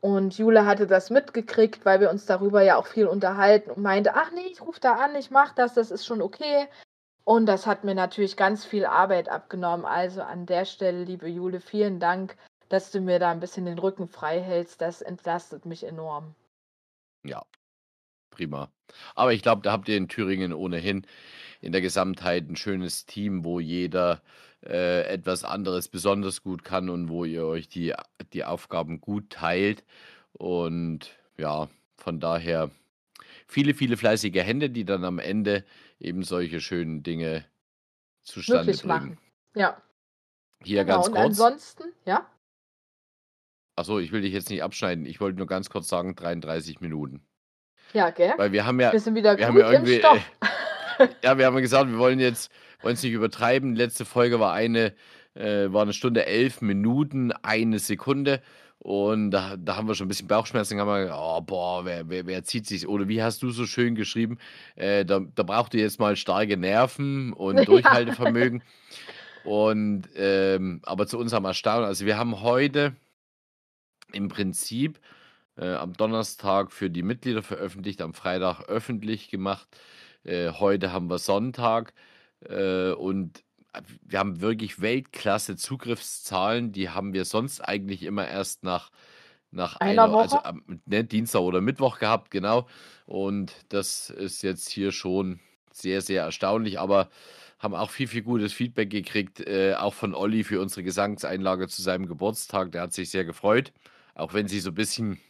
Und Jule hatte das mitgekriegt, weil wir uns darüber ja auch viel unterhalten und meinte, ach nee, ich rufe da an, ich mache das, das ist schon okay. Und das hat mir natürlich ganz viel Arbeit abgenommen. Also an der Stelle, liebe Jule, vielen Dank, dass du mir da ein bisschen den Rücken frei hältst. Das entlastet mich enorm. Ja, prima. Aber ich glaube, da habt ihr in Thüringen ohnehin in der Gesamtheit ein schönes Team, wo jeder äh, etwas anderes besonders gut kann und wo ihr euch die, die Aufgaben gut teilt. Und ja, von daher viele, viele fleißige Hände, die dann am Ende eben solche schönen Dinge zustande Möglich bringen. machen. Ja. Hier genau. ganz Und kurz. ansonsten, ja? Achso, ich will dich jetzt nicht abschneiden. Ich wollte nur ganz kurz sagen, 33 Minuten. Ja, gell? Weil wir haben ja, Wir sind wieder wir haben ja irgendwie, Stoff. äh, ja, wir haben ja gesagt, wir wollen jetzt, wollen es nicht übertreiben. Letzte Folge war eine, äh, war eine Stunde elf Minuten, eine Sekunde. Und da, da haben wir schon ein bisschen Bauchschmerzen. Haben wir, oh, boah, wer, wer, wer zieht sich? Oder wie hast du so schön geschrieben? Äh, da, da braucht ihr jetzt mal starke Nerven und Ja. Durchhaltevermögen. Und ähm, aber zu unserem Erstaunen, also wir haben heute im Prinzip äh, am Donnerstag für die Mitglieder veröffentlicht, am Freitag öffentlich gemacht. Äh, heute haben wir Sonntag äh, und wir haben wirklich Weltklasse Zugriffszahlen. Die haben wir sonst eigentlich immer erst nach, nach Einer einer, also Woche? am ne, Dienstag oder Mittwoch gehabt, genau. Und das ist jetzt hier schon sehr, sehr erstaunlich, aber haben auch viel, viel gutes Feedback gekriegt, äh, auch von Olli für unsere Gesangseinlage zu seinem Geburtstag. Der hat sich sehr gefreut, auch wenn sie so ein bisschen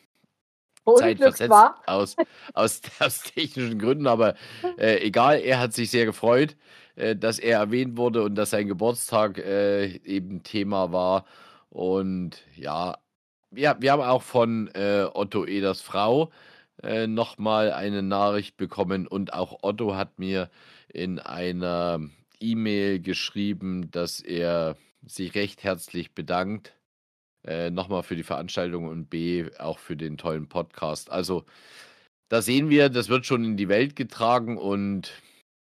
zeitversetzt aus, aus, aus technischen Gründen, aber äh, egal, er hat sich sehr gefreut, äh, dass er erwähnt wurde und dass sein Geburtstag äh, eben Thema war. Und ja, ja, wir haben auch von äh, Otto Eders Frau äh, nochmal eine Nachricht bekommen und auch Otto hat mir in einer E-Mail geschrieben, dass er sich recht herzlich bedankt. Äh, nochmal für die Veranstaltung und B auch für den tollen Podcast. Also, da sehen wir, das wird schon in die Welt getragen und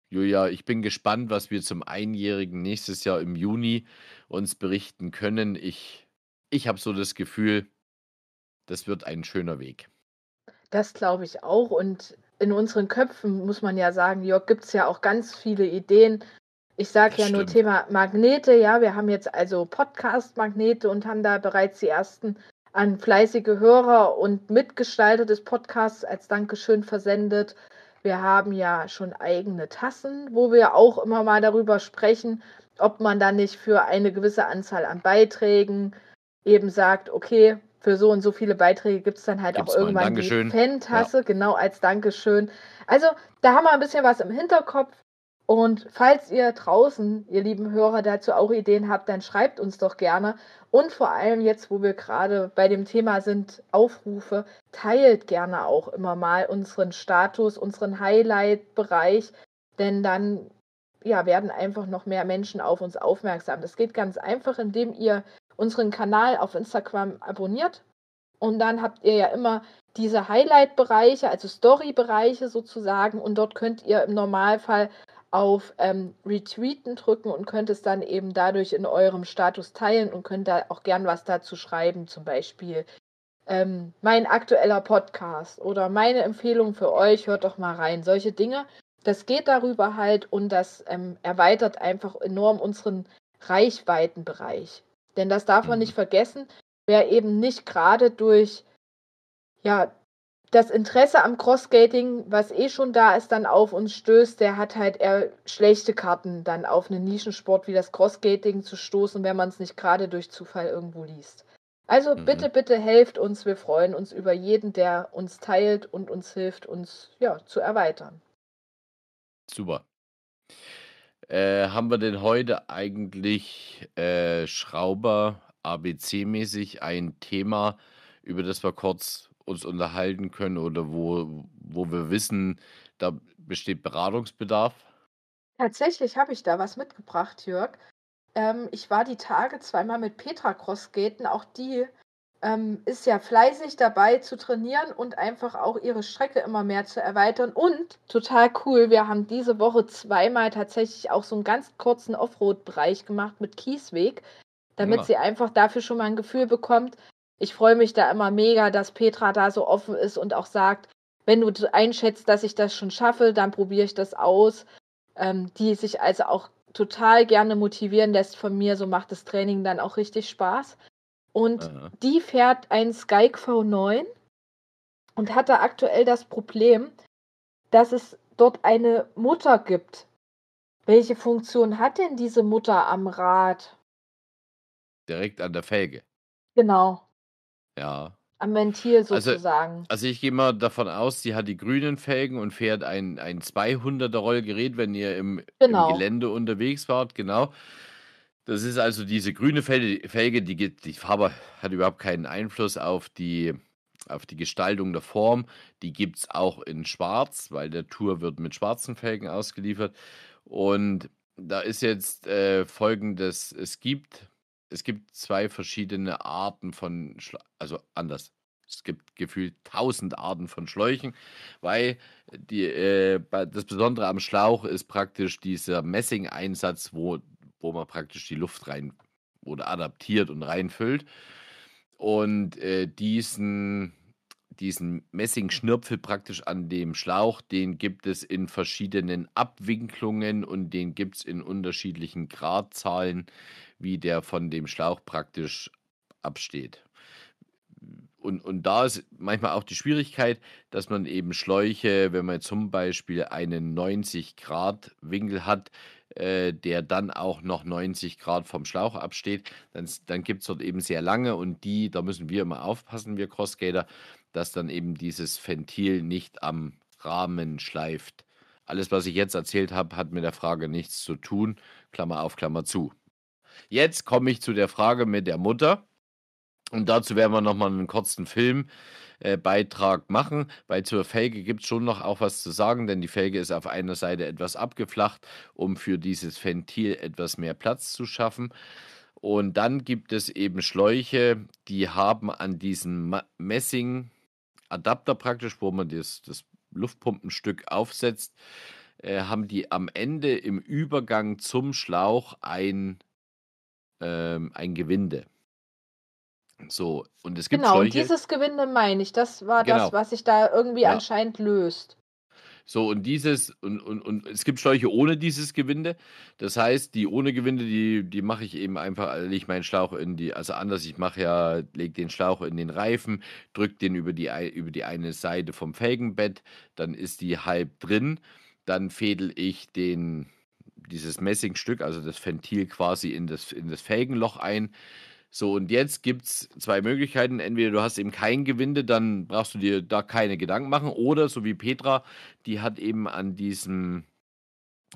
Julia, ich bin gespannt, was wir zum Einjährigen nächstes Jahr im Juni uns berichten können. Ich, ich habe so das Gefühl, das wird ein schöner Weg. Das glaube ich auch. Und in unseren Köpfen muss man ja sagen, Jörg, gibt es ja auch ganz viele Ideen, Ich sage ja nur stimmt. Thema Magnete, ja, wir haben jetzt also Podcast-Magnete und haben da bereits die ersten an fleißige Hörer und Mitgestalter des Podcasts als Dankeschön versendet. Wir haben ja schon eigene Tassen, wo wir auch immer mal darüber sprechen, ob man dann nicht für eine gewisse Anzahl an Beiträgen eben sagt, okay, für so und so viele Beiträge gibt es dann halt Gibt's auch irgendwann die. Fan-Tasse, genau als Dankeschön. Also da haben wir ein bisschen was im Hinterkopf. Und falls ihr draußen, ihr lieben Hörer, dazu auch Ideen habt, dann schreibt uns doch gerne. Und vor allem jetzt, wo wir gerade bei dem Thema sind, Aufrufe, teilt gerne auch immer mal unseren Status, unseren Highlight-Bereich, denn dann ja, werden einfach noch mehr Menschen auf uns aufmerksam. Das geht ganz einfach, indem ihr unseren Kanal auf Instagram abonniert. Und dann habt ihr ja immer diese Highlight-Bereiche, also Story-Bereiche sozusagen. Und dort könnt ihr im Normalfall auf ähm, Retweeten drücken und könnt es dann eben dadurch in eurem Status teilen und könnt da auch gern was dazu schreiben, zum Beispiel ähm, mein aktueller Podcast oder meine Empfehlung für euch, hört doch mal rein. Solche Dinge, das geht darüber halt und das ähm, erweitert einfach enorm unseren Reichweitenbereich. Denn das darf man Mhm. nicht vergessen, wer eben nicht gerade durch ja, das Interesse am Crossskating, was eh schon da ist, dann auf uns stößt, der hat halt eher schlechte Karten, dann auf einen Nischensport wie das Crossskating zu stoßen, wenn man es nicht gerade durch Zufall irgendwo liest. Also Mhm. bitte, bitte helft uns. Wir freuen uns über jeden, der uns teilt und uns hilft, uns ja, zu erweitern. Super. Äh, haben wir denn heute eigentlich äh, Schrauber ABC-mäßig ein Thema, über das wir kurz uns unterhalten können oder wo, wo wir wissen, da besteht Beratungsbedarf? Tatsächlich habe ich da was mitgebracht, Jörg. Ähm, ich war die Tage zweimal mit Petra Crossgaten. Auch die ähm, ist ja fleißig dabei zu trainieren und einfach auch ihre Strecke immer mehr zu erweitern. Und total cool, wir haben diese Woche zweimal tatsächlich auch so einen ganz kurzen Offroad-Bereich gemacht mit Kiesweg, damit Ja. sie einfach dafür schon mal ein Gefühl bekommt. Ich freue mich da immer mega, dass Petra da so offen ist und auch sagt, wenn du einschätzt, dass ich das schon schaffe, dann probiere ich das aus ähm, die sich also auch total gerne motivieren lässt von mir. So macht das Training dann auch richtig Spaß. Und Aha. die fährt ein Skype V9 und hat da aktuell das Problem, dass es dort eine Mutter gibt. Welche Funktion hat denn diese Mutter am Rad? Direkt an der Felge. Genau, Ja. am Ventil Also- sozusagen. Also ich gehe mal davon aus, sie hat die grünen Felgen und fährt ein, ein 200er Rollgerät, wenn ihr im, Genau. im Gelände unterwegs wart, genau. Das ist also diese grüne Felge, Felge die, geht- die Farbe hat überhaupt keinen Einfluss auf die, auf die Gestaltung der Form. Die gibt es auch in schwarz, weil der Tour wird mit schwarzen Felgen ausgeliefert. Und da ist jetzt äh, folgendes, es gibt, es gibt zwei verschiedene Arten von, Schla also anders. Es gibt gefühlt tausend Arten von Schläuchen, weil die, äh, das Besondere am Schlauch ist praktisch dieser Messing-Einsatz, wo, wo man praktisch die Luft rein oder adaptiert und reinfüllt. Und äh, diesen, diesen Messing-Schnürpfel praktisch an dem Schlauch, den gibt es in verschiedenen Abwinklungen und den gibt es in unterschiedlichen Gradzahlen, wie der von dem Schlauch praktisch absteht. Und, und da ist manchmal auch die Schwierigkeit, dass man eben Schläuche, wenn man zum Beispiel einen 90-Grad-Winkel hat, äh, der dann auch noch 90 Grad vom Schlauch absteht, dann, dann gibt es dort eben sehr lange und die, da müssen wir immer aufpassen, wir Crossskater, dass dann eben dieses Ventil nicht am Rahmen schleift. Alles, was ich jetzt erzählt habe, hat mit der Frage nichts zu tun. Klammer auf, Klammer zu. Jetzt komme ich zu der Frage mit der Mutter. Und dazu werden wir nochmal einen kurzen Filmbeitrag machen, weil zur Felge gibt es schon noch auch was zu sagen, denn die Felge ist auf einer Seite etwas abgeflacht, um für dieses Ventil etwas mehr Platz zu schaffen. Und dann gibt es eben Schläuche, die haben an diesen Ma- Messing-Adapter praktisch, wo man das, das Luftpumpenstück aufsetzt, äh, haben die am Ende im Übergang zum Schlauch ein, ähm, ein Gewinde. So, und es gibt Genau, und Schläuche. dieses Gewinde meine ich. Das war Genau. das, was sich da irgendwie Ja. anscheinend löst. So, und dieses, und, und, und es gibt Schläuche ohne dieses Gewinde. Das heißt, die ohne Gewinde, die, die mache ich eben einfach, also lege ich meinen Schlauch in die, also anders, ich mache ja, lege den Schlauch in den Reifen, drücke den über die, über die eine Seite vom Felgenbett, dann ist die halb drin, dann fädel ich den, dieses Messingstück, also das Ventil quasi in das, in das Felgenloch ein. So, und jetzt gibt es zwei Möglichkeiten. Entweder du hast eben kein Gewinde, dann brauchst du dir da keine Gedanken machen. Oder so wie Petra, die hat eben an diesem,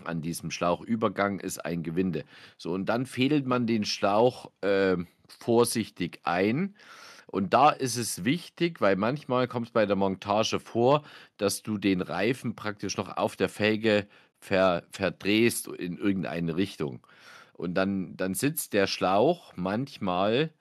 an diesem Schlauchübergang ist ein Gewinde. So, und dann fädelt man den Schlauch äh, vorsichtig ein. Und da ist es wichtig, weil manchmal kommt es bei der Montage vor, dass du den Reifen praktisch noch auf der Felge ver, verdrehst in irgendeine Richtung. Und dann, dann sitzt der Schlauch manchmal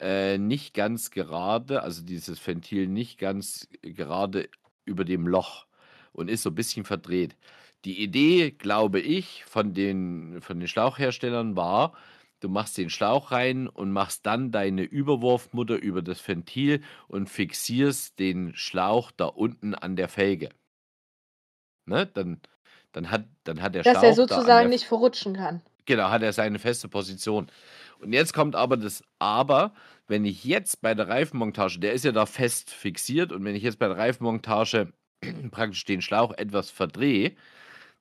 äh, nicht ganz gerade, also dieses Ventil nicht ganz gerade über dem Loch und ist so ein bisschen verdreht. Die Idee, glaube ich, von den, von den Schlauchherstellern war, du machst den Schlauch rein und machst dann deine Überwurfmutter über das Ventil und fixierst den Schlauch da unten an der Felge. Ne? Dann, dann, hat, dann hat der Dass Schlauch. er sozusagen nicht verrutschen kann. Genau, hat er seine feste Position. Und jetzt kommt aber das Aber, wenn ich jetzt bei der Reifenmontage, der ist ja da fest fixiert, und wenn ich jetzt bei der Reifenmontage praktisch den Schlauch etwas verdrehe,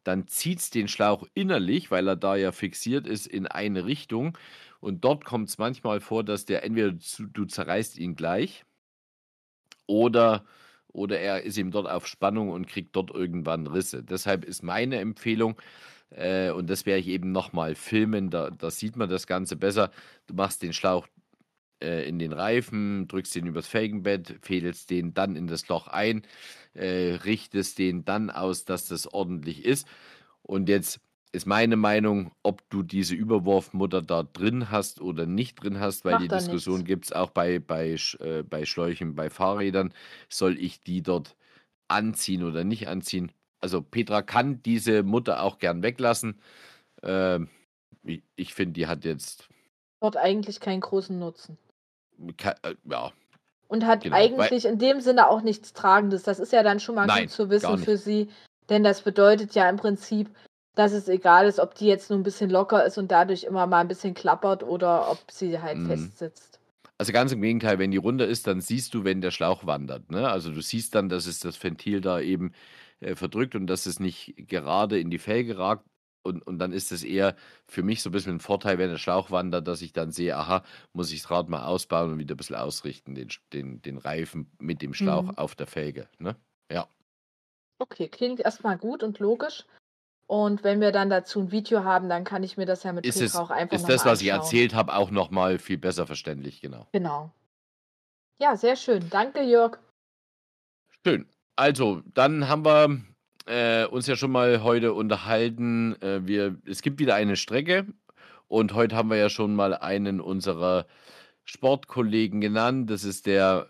dann zieht es den Schlauch innerlich, weil er da ja fixiert ist, in eine Richtung. Und dort kommt es manchmal vor, dass der entweder du, du zerreißt ihn gleich oder, oder er ist ihm dort auf Spannung und kriegt dort irgendwann Risse. Deshalb ist meine Empfehlung, äh, und das werde ich eben nochmal filmen, da, da sieht man das Ganze besser. Du machst den Schlauch äh, in den Reifen, drückst den übers Felgenbett, fädelst den dann in das Loch ein, äh, richtest den dann aus, dass das ordentlich ist. Und jetzt ist meine Meinung, ob du diese Überwurfmutter da drin hast oder nicht drin hast, weil Macht die Diskussion gibt es auch bei, bei, äh, bei Schläuchen, bei Fahrrädern. Soll ich die dort anziehen oder nicht anziehen? Also Petra kann diese Mutter auch gern weglassen. Ähm, ich ich finde, die hat jetzt, Dort eigentlich keinen großen Nutzen. ke- äh, ja, Und hat Genau, eigentlich in dem Sinne auch nichts Tragendes. Das ist ja dann schon mal Nein, gut zu wissen für sie. Denn das bedeutet ja im Prinzip, dass es egal ist, ob die jetzt nur ein bisschen locker ist und dadurch immer mal ein bisschen klappert oder ob sie halt Mhm. fest sitzt. Also ganz im Gegenteil, wenn die runter ist, dann siehst du, wenn der Schlauch wandert. Ne? Also du siehst dann, dass es das Ventil da eben äh, verdrückt und dass es nicht gerade in die Felge ragt. Und, und dann ist es eher für mich so ein bisschen ein Vorteil, wenn der Schlauch wandert, dass ich dann sehe, aha, muss ich das Rad mal ausbauen und wieder ein bisschen ausrichten, den, den, den Reifen mit dem Schlauch Mhm. auf der Felge. Ne? Ja. Okay, klingt erstmal gut und logisch. Und wenn wir dann dazu ein Video haben, dann kann ich mir das ja mit Ist, es, auch einfach ist das, was ich erzählt habe, auch nochmal viel besser verständlich, genau. Genau. Ja, sehr schön. Danke, Jörg. Schön. Also, dann haben wir äh, uns ja schon mal heute unterhalten. Äh, wir, es gibt wieder eine Strecke und heute haben wir ja schon mal einen unserer Sportkollegen genannt. Das ist der,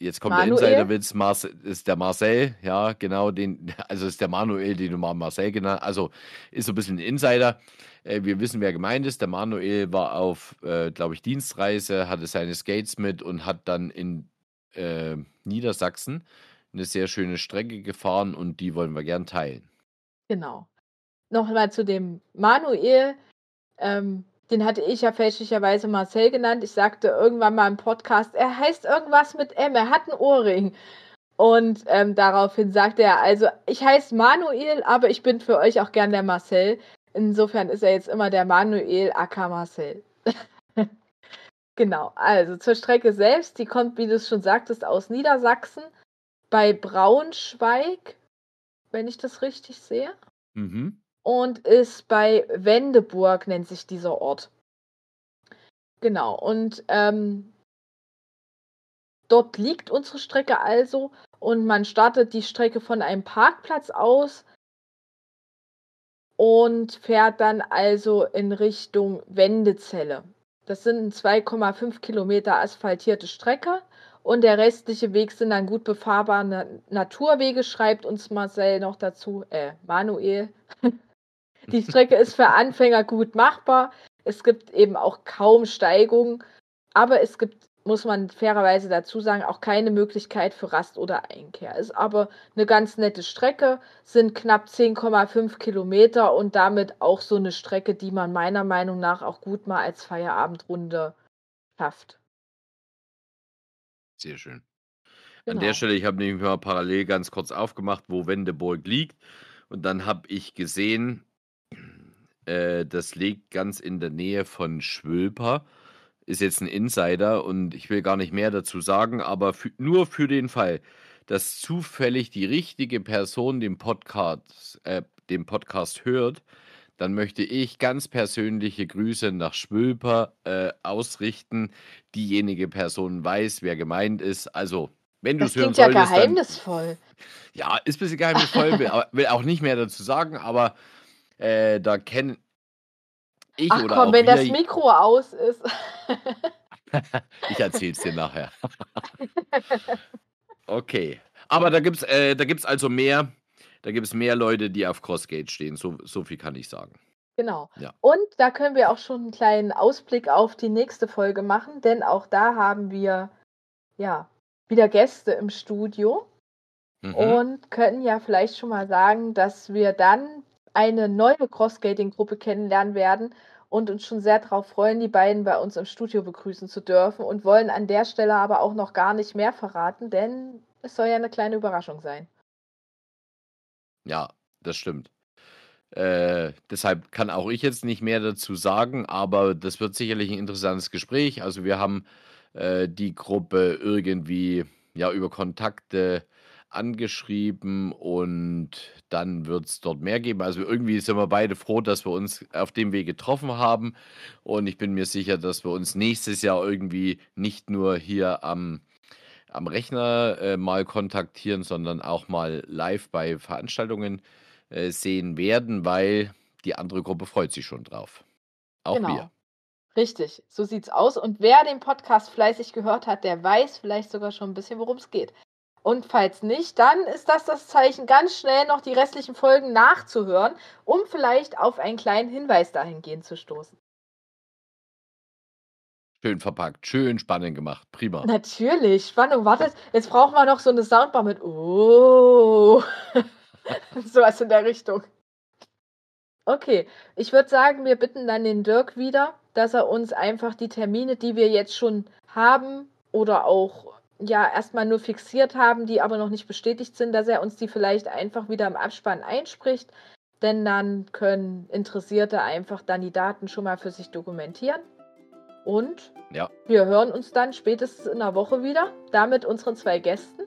jetzt kommt Manuel? der Insiderwitz, Marce, ist der Marcel, ja, genau, den, also ist der Manuel, den du mal Marcel genannt Also ist so ein bisschen ein Insider. Äh, wir wissen, wer gemeint ist. Der Manuel war auf, äh, glaube ich, Dienstreise, hatte seine Skates mit und hat dann in äh, Niedersachsen eine sehr schöne Strecke gefahren und die wollen wir gern teilen. Genau. Nochmal zu dem Manuel. Ähm, den hatte ich ja fälschlicherweise Marcel genannt. Ich sagte irgendwann mal im Podcast, er heißt irgendwas mit M, er hat einen Ohrring. Und ähm, daraufhin sagte er, also ich heiße Manuel, aber ich bin für euch auch gern der Marcel. Insofern ist er jetzt immer der Manuel aka Marcel. genau, also zur Strecke selbst, die kommt, wie du es schon sagtest, aus Niedersachsen bei Braunschweig, wenn ich das richtig sehe Mhm. und ist bei Wendeburg, nennt sich dieser Ort. Genau, und ähm, dort liegt unsere Strecke also und man startet die Strecke von einem Parkplatz aus und fährt dann also in Richtung Wendezelle. Das sind 2,5 Kilometer asphaltierte Strecke und der restliche Weg sind dann gut befahrbare Na Naturwege, schreibt uns Marcel noch dazu, äh, Manuel. Die Strecke ist für Anfänger gut machbar. Es gibt eben auch kaum Steigungen, aber es gibt muss man fairerweise dazu sagen, auch keine Möglichkeit für Rast oder Einkehr. Ist aber eine ganz nette Strecke, sind knapp 10,5 Kilometer und damit auch so eine Strecke, die man meiner Meinung nach auch gut mal als Feierabendrunde schafft. Sehr schön. An der genau. Stelle, ich habe nämlich mal parallel ganz kurz aufgemacht, wo Wendeburg liegt. Und dann habe ich gesehen, äh, das liegt ganz in der Nähe von Schwölper ist jetzt ein Insider und ich will gar nicht mehr dazu sagen, aber für, nur für den Fall, dass zufällig die richtige Person den Podcast, äh, den Podcast hört, dann möchte ich ganz persönliche Grüße nach Schwülper äh, ausrichten. Diejenige Person weiß, wer gemeint ist. Also, wenn du es hören solltest. Das klingt ja geheimnisvoll. Dann, ja, ist ein bisschen geheimnisvoll, will, will, auch nicht mehr dazu sagen, aber äh, da kennen ich Ach oder komm, wenn das Mikro aus ist. ich erzähl's dir nachher. okay. Aber da gibt's, äh, da gibt's also mehr, da gibt es mehr Leute, die auf Crossgate stehen. So, so viel kann ich sagen. Genau. Ja. Und da können wir auch schon einen kleinen Ausblick auf die nächste Folge machen, denn auch da haben wir ja wieder Gäste im Studio mhm. und können ja vielleicht schon mal sagen, dass wir dann eine neue Cross-Skating-Gruppe kennenlernen werden und uns schon sehr darauf freuen, die beiden bei uns im Studio begrüßen zu dürfen und wollen an der Stelle aber auch noch gar nicht mehr verraten, denn es soll ja eine kleine Überraschung sein. Ja, das stimmt. Äh, deshalb kann auch ich jetzt nicht mehr dazu sagen, aber das wird sicherlich ein interessantes Gespräch. Also wir haben äh, die Gruppe irgendwie ja über Kontakte angeschrieben und dann wird es dort mehr geben. Also irgendwie sind wir beide froh, dass wir uns auf dem Weg getroffen haben und ich bin mir sicher, dass wir uns nächstes Jahr irgendwie nicht nur hier am, am Rechner äh, mal kontaktieren, sondern auch mal live bei Veranstaltungen äh, sehen werden, weil die andere Gruppe freut sich schon drauf. Auch genau. wir. Richtig, so sieht's aus. Und wer den Podcast fleißig gehört hat, der weiß vielleicht sogar schon ein bisschen, worum es geht. Und falls nicht, dann ist das das Zeichen, ganz schnell noch die restlichen Folgen nachzuhören, um vielleicht auf einen kleinen Hinweis dahingehend zu stoßen. Schön verpackt, schön spannend gemacht, prima. Natürlich, Spannung. Warte, jetzt brauchen wir noch so eine Soundbar mit Oh. so was in der Richtung. Okay, ich würde sagen, wir bitten dann den Dirk wieder, dass er uns einfach die Termine, die wir jetzt schon haben oder auch ja erstmal nur fixiert haben, die aber noch nicht bestätigt sind, dass er uns die vielleicht einfach wieder im Abspann einspricht. Denn dann können Interessierte einfach dann die Daten schon mal für sich dokumentieren. Und ja. wir hören uns dann spätestens in einer Woche wieder, da mit unseren zwei Gästen.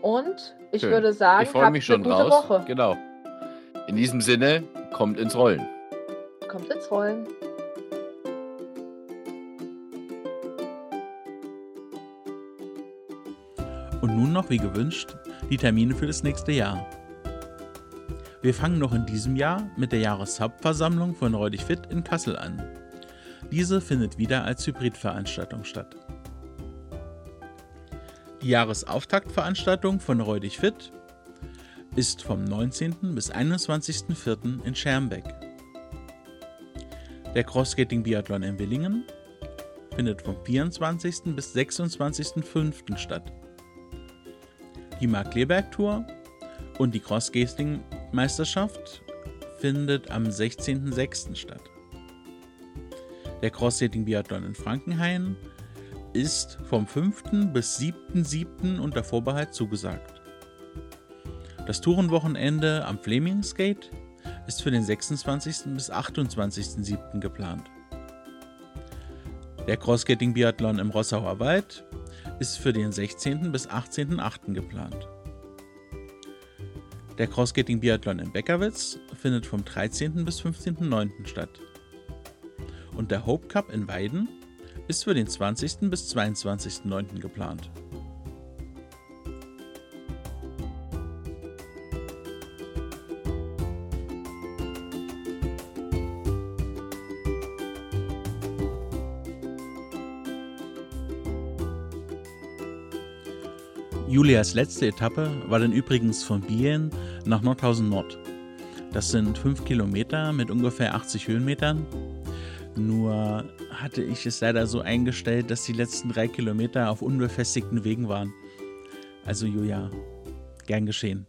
Und ich Schön. würde sagen, ich freue mich schon draus. Woche. Genau. In diesem Sinne, kommt ins Rollen. Kommt ins Rollen. Noch, wie gewünscht, die Termine für das nächste Jahr. Wir fangen noch in diesem Jahr mit der Jahreshauptversammlung von Räudig Fit in Kassel an. Diese findet wieder als Hybridveranstaltung statt. Die Jahresauftaktveranstaltung von Räudig Fit ist vom 19. bis 21.04. in Schermbeck. Der Crossskating Biathlon in Willingen findet vom 24. bis 26.05. statt die Mark-Leberg-Tour und die Cross-Skating-Meisterschaft findet am 16.06. statt. Der Cross-Skating-Biathlon in Frankenhain ist vom 5. bis 7.07. unter Vorbehalt zugesagt. Das Tourenwochenende am Flemingskate ist für den 26. bis 28.07. geplant. Der Cross-Skating-Biathlon im Rossauer Wald ist für den 16. bis 18.08. geplant. Der Crossgating Biathlon in Beckerwitz findet vom 13. bis 15.09. statt. Und der Hope Cup in Weiden ist für den 20. bis 22.09. geplant. Julias letzte Etappe war dann übrigens von Bien nach Nordhausen Nord. Das sind 5 Kilometer mit ungefähr 80 Höhenmetern. Nur hatte ich es leider so eingestellt, dass die letzten drei Kilometer auf unbefestigten Wegen waren. Also Julia, gern geschehen.